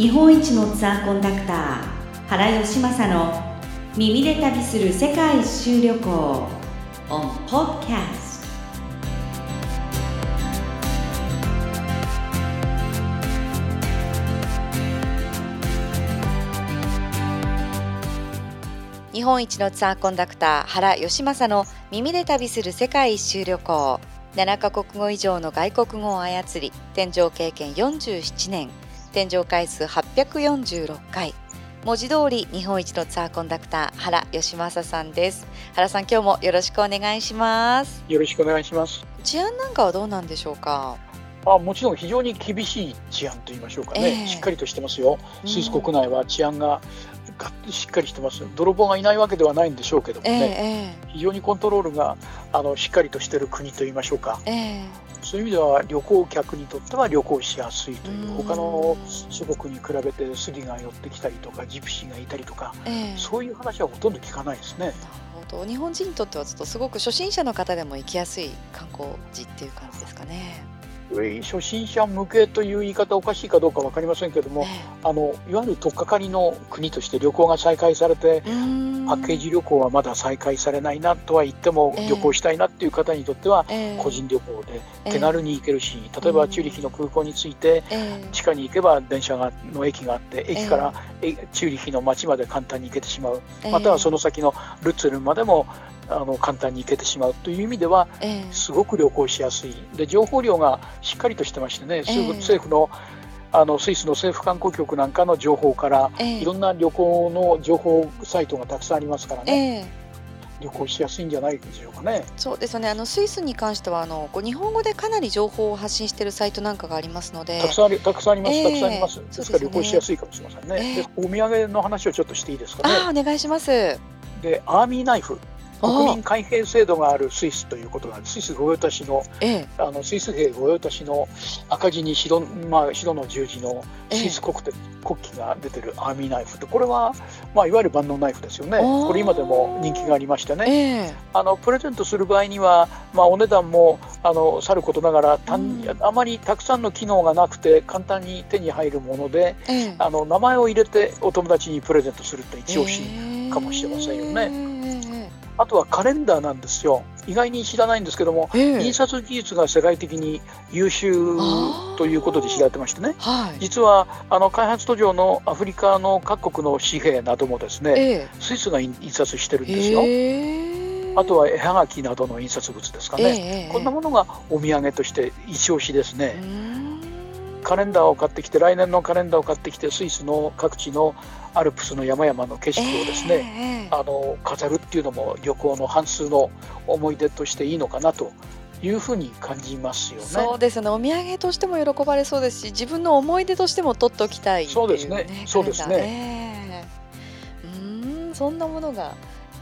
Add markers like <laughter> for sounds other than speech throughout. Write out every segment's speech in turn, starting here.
日本一のツアーコンダクター原義正の耳で旅する世界一周旅行。On podcast 日本一のツアーコンダクター原義正の耳で旅する世界一周旅行。7カ国語以上の外国語を操り天井経験47年。天井回数846回。文字通り日本一のツアーコンダクター原義正さんです。原さん今日もよろしくお願いします。よろしくお願いします。治安なんかはどうなんでしょうか？あもちろん非常に厳しい治安と言いましょうかね、えー、しっかりとしてますよ。スイス国内は治安がしっかりしてます泥棒がいないわけではないんでしょうけどもね、えー、非常にコントロールがあのしっかりとしている国といいましょうか、えー、そういう意味では旅行客にとっては旅行しやすいという他の諸国に比べてスリが寄ってきたりとかジプシーがいたりとか、えー、そういう話はほとんど聞かないですね。なるほど日本人にとってはちょっとすごく初心者の方でも行きやすい観光地っていう感じですかね。初心者向けという言い方おかしいかどうか分かりませんけれども、あのいわゆる取っかかりの国として旅行が再開されてパッケージ旅行はまだ再開されないなとは言っても、旅行したいなっていう方にとっては、個人旅行で手軽に行けるし例えばチューリヒの空港に着いて、地下に行けば電車がの駅があって駅から、チューリヒの街まで簡単に行けてしまう、またはその先のルッツェルまでもあの簡単に行けてしまうという意味では、すごく旅行しやすいで情報量がしっかりとしてましてね、政府のあのスイスの政府観光局なんかの情報から、いろんな旅行の情報サイトがたくさんありますからね。旅行しやすいんじゃないでしょうかね。そうですね。あのスイスに関してはあの日本語でかなり情報を発信しているサイトなんかがありますので、たくさんありたくさんあります。えー、たくさんあります。ですから旅行しやすいかもしれませんね。えー、でお土産の話をちょっとしていいですかね。あお願いします。でアーミーナイフ。国民海兵制度があるスイスということなんです。スイス御用達の、ええ、あのスイス兵御用達の赤字に白,、まあ、白の十字のスイス国,、え、国旗が出てるアーミーナイフってこれは、まあ、いわゆる万能ナイフですよね。これ今でも人気がありましてね、あのプレゼントする場合には、まあ、お値段もあのさることながらたん、あまりたくさんの機能がなくて簡単に手に入るもので、あの名前を入れてお友達にプレゼントすると一押しかもしれませんよね。あとはカレンダーなんですよ。意外に知らないんですけども、えー、印刷技術が世界的に優秀ということで知られてましてね、はい、実はあの開発途上のアフリカの各国の紙幣などもですね、えー、スイスが印刷してるんですよ。えー、あとは絵はがきなどの印刷物ですかね、こんなものがお土産として一押しですね。カレンダーを買ってきて来年のカレンダーを買ってきてスイスの各地のアルプスの山々の景色をですね、えー、あの飾るっていうのも旅行の半数の思い出としていいのかなというふうに感じますよね。そうですね。お土産としても喜ばれそうですし、自分の思い出としても取っておきたい、ね、そうですね。そうですね。えー、うん、そんなものが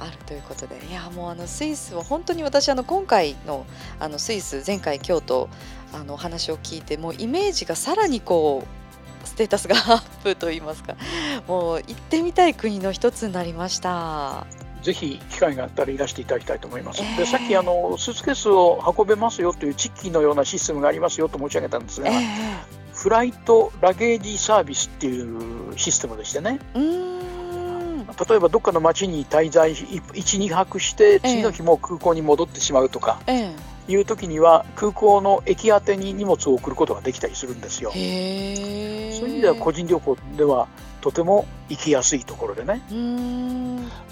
あるということで、いやもうあのスイスは本当に私あの今回のあのスイス前回京都あのお話を聞いてもうイメージがさらにこうステータスがアップといいますかもう行ってみたい国の一つになりましたぜひ機会があったらいらしていただきたいと思います。えー、でさっきあのスーツケースを運べますよというチッキーのようなシステムがありますよと申し上げたんですが、えー、フライトラゲージサービスっていうシステムでしてね。例えばどっかの町に滞在12泊して次の日も空港に戻ってしまうとか、えーいう時には空港の駅宛てに荷物を送ることができたりするんですよ。そういう意味では個人旅行ではとても行きやすいところでね。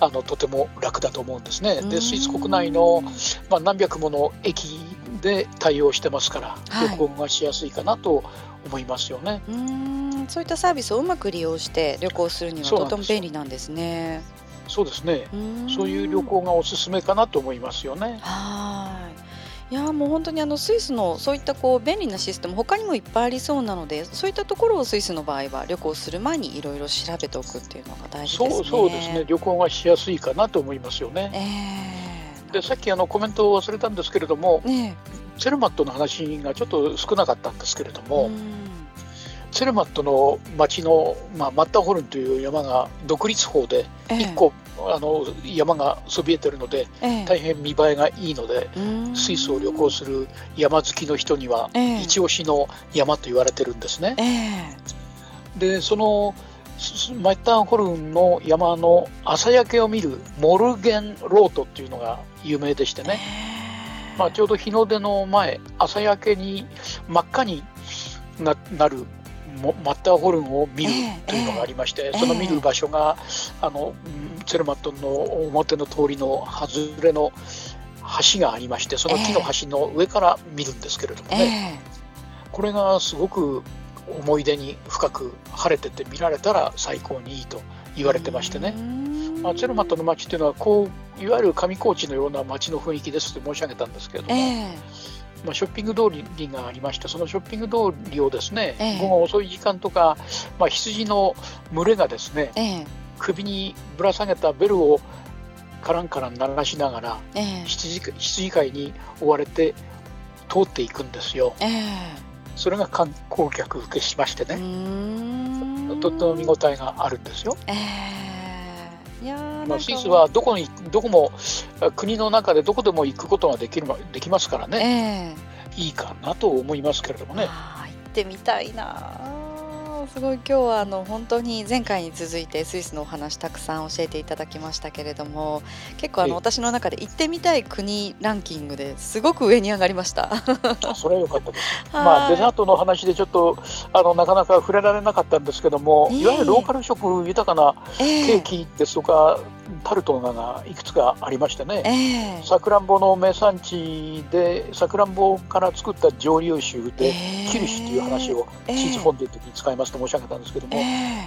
あのとても楽だと思うんですね。でスイス国内の、まあ、何百もの駅で対応してますから、はい、旅行がしやすいかなと思いますよね。うんそういったサービスをうまく利用して旅行するにはとても便利なんですね。そうですね。そういう旅行がおすすめかなと思いますよね。はい。いやもう本当にあのスイスのそういったこう便利なシステム他にもいっぱいありそうなのでそういったところをスイスの場合は旅行する前にいろいろ調べておくっていうのが大事ですね。そうですね旅行がしやすいかなと思いますよね。えー、でさっきあのコメントを忘れたんですけれども、ね、セルマットの話がちょっと少なかったんですけれども。セルマットの町の、まあ、マッターホルンという山が独立峰で1個、あの山がそびえてるので、ええ、大変見栄えがいいので、スイスを旅行する山好きの人には、一押しの山と言われてるんですね。でそのマッターホルンの山の朝焼けを見るモルゲンロートっていうのが有名でしてね、まあ、ちょうど日の出の前朝焼けに真っ赤になるマッターホルンを見るというのがありまして、その見る場所があのツェルマットの表の通りの外れの橋がありましてその木の橋の上から見るんですけれどもね、これがすごく思い出に深く晴れてて見られたら最高にいいと言われてましてね、まあ、チェルマットの街っていうのはこういわゆる上高地のような街の雰囲気ですって申し上げたんですけれども、えー、まあ、ショッピング通りがありましてそのショッピング通りをですね、えー、午後遅い時間とか、まあ、羊の群れがですね、えー、首にぶら下げたベルをカランカラン鳴らしながら、羊羊飼いに追われて通っていくんですよ。それが観光客受けしましてね。とっても見応えがあるんですよ。えー、いやまあ、スイスはどこにどこも国の中でどこでも行くことができるできますからね、えー、いいかなと思いますけれどもね。行ってみたいなすごい今日はあの本当に前回に続いてスイスのお話たくさん教えていただきましたけれども結構あの私の中で行ってみたい国ランキングですごく上に上がりました。それは良かったです、<laughs> まあ、デザートの話でちょっとあのなかなか触れられなかったんですけども、いわゆるローカル食豊かなケーキですとか、タルトがいくつかありましてね。さくらんぼの名産地でさくらんぼから作った蒸留酒で、キルシュという話をチーズフォンデュの時に使いますと申し上げたんですけども、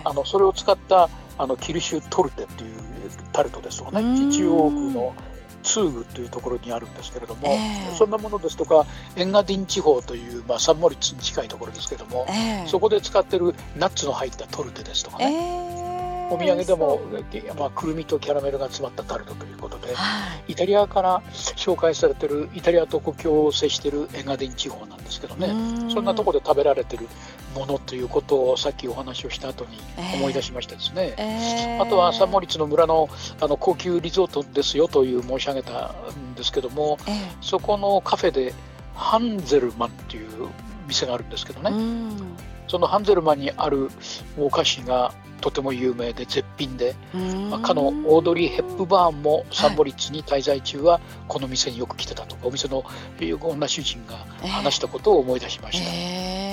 あのそれを使ったあのキルシュトルテっていうタルトですとかね中央区のツーグというところにあるんですけれども、えー、そんなものですとかエンガディン地方という、まあ、サンモリッツに近いところですけれども、えー、そこで使ってるナッツの入ったトルテですとかね、えーお土産でも、まあ、くるみとキャラメルが詰まったタルトということで、はい、イタリアから紹介されてるイタリアと国境を接しているエガディン地方なんですけどね。そんなところで食べられてるものということをさっきお話をした後に思い出しましたですね、えー、あとはサンモリッツの村のあの高級リゾートですよという申し上げたんですけども、えー、そこのカフェでハンゼルマンっていう店があるんですけどね。そのハンゼルマンにあるお菓子がとても有名で絶品で、まあ、かのオードリー・ヘップバーンもサンボリッツに滞在中はこの店によく来てたとか、お店の女主人が話したことを思い出しました。えー、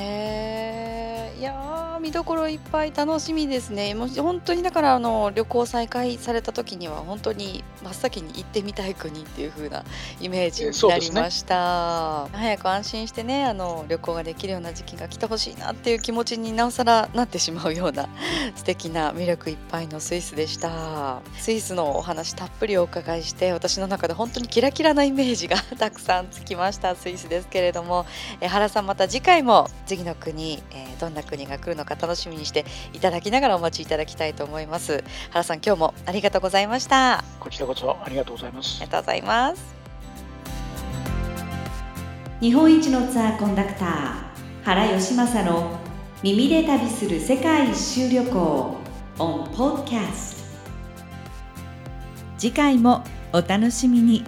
いや見どころいっぱい楽しみですね。もう本当にだからあの旅行再開された時には本当に真っ先に行ってみたい国っていう風なイメージになりました。ね、早く安心してねあの旅行ができるような時期が来てほしいなっていう気持ちになおさらなってしまうような <laughs> 素敵な魅力いっぱいのスイスでした。スイスのお話たっぷりお伺いして私の中で本当にキラキラなイメージが <laughs> たくさんつきましたスイスですけれども、え原さんまた次回も次の国、えー、どんな国が来るのか楽しみにしていただきながらお待ちいただきたいと思います原さん今日もありがとうございましたこちらこそありがとうございますありがとうございます日本一のツアーコンダクター原義正の耳で旅する世界一周旅行 on podcast 次回もお楽しみに